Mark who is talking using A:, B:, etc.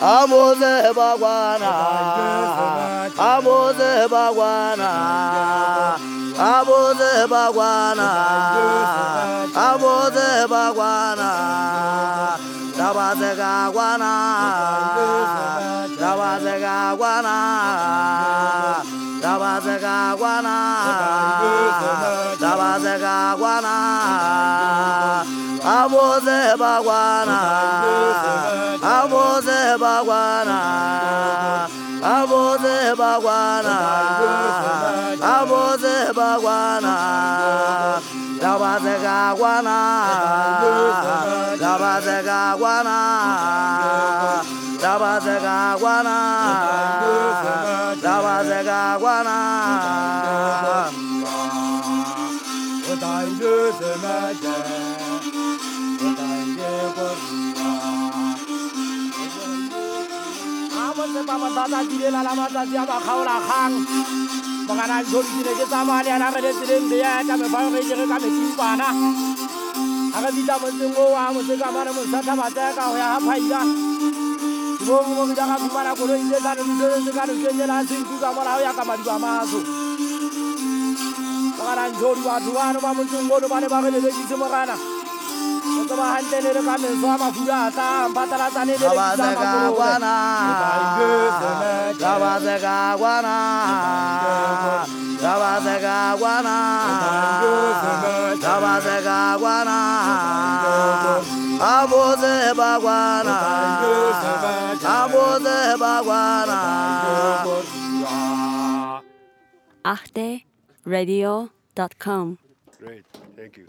A: abuze bagwana. Abuze bagwana. Abuze bagwana. Abuze bagwana. Dabaze gagwana. Dabaze gagwana. Dabaze gagwana. Dabaze gagwana. Abuze bagwana 박완아. 아버지 박완아. 라바제가
B: 관아. 라바제가 관아. 라바제가 관아. 라바제가 관아. 어다인 주스마자 어다인 ba mathata direla la matsatsi a ba kgaola kgang. Mogana ntshodi ke ne ke tsamaya le yana re le tseleng le eta mefao re kere ka metimpana ga re bitsa motseng o wa motse ka mane mosathabatseka go ya ga phaila dibong mo bija ga fumana koloi tse ka nemosebetse ka nokenyela sentu ka molao ya ka madiba maso. Mogana ntshodi batho bano ba motseng ono ba ne ba re lelekise mogana o tseba gantle le re ka meso a mafura a tlang phatalatsane le
A: dabaze gagwana dabaze gagwana dabaze gagwana dabaze gagwana abuze bagwana abuze bagwana
C: achteradio.com.
D: Great, thank you.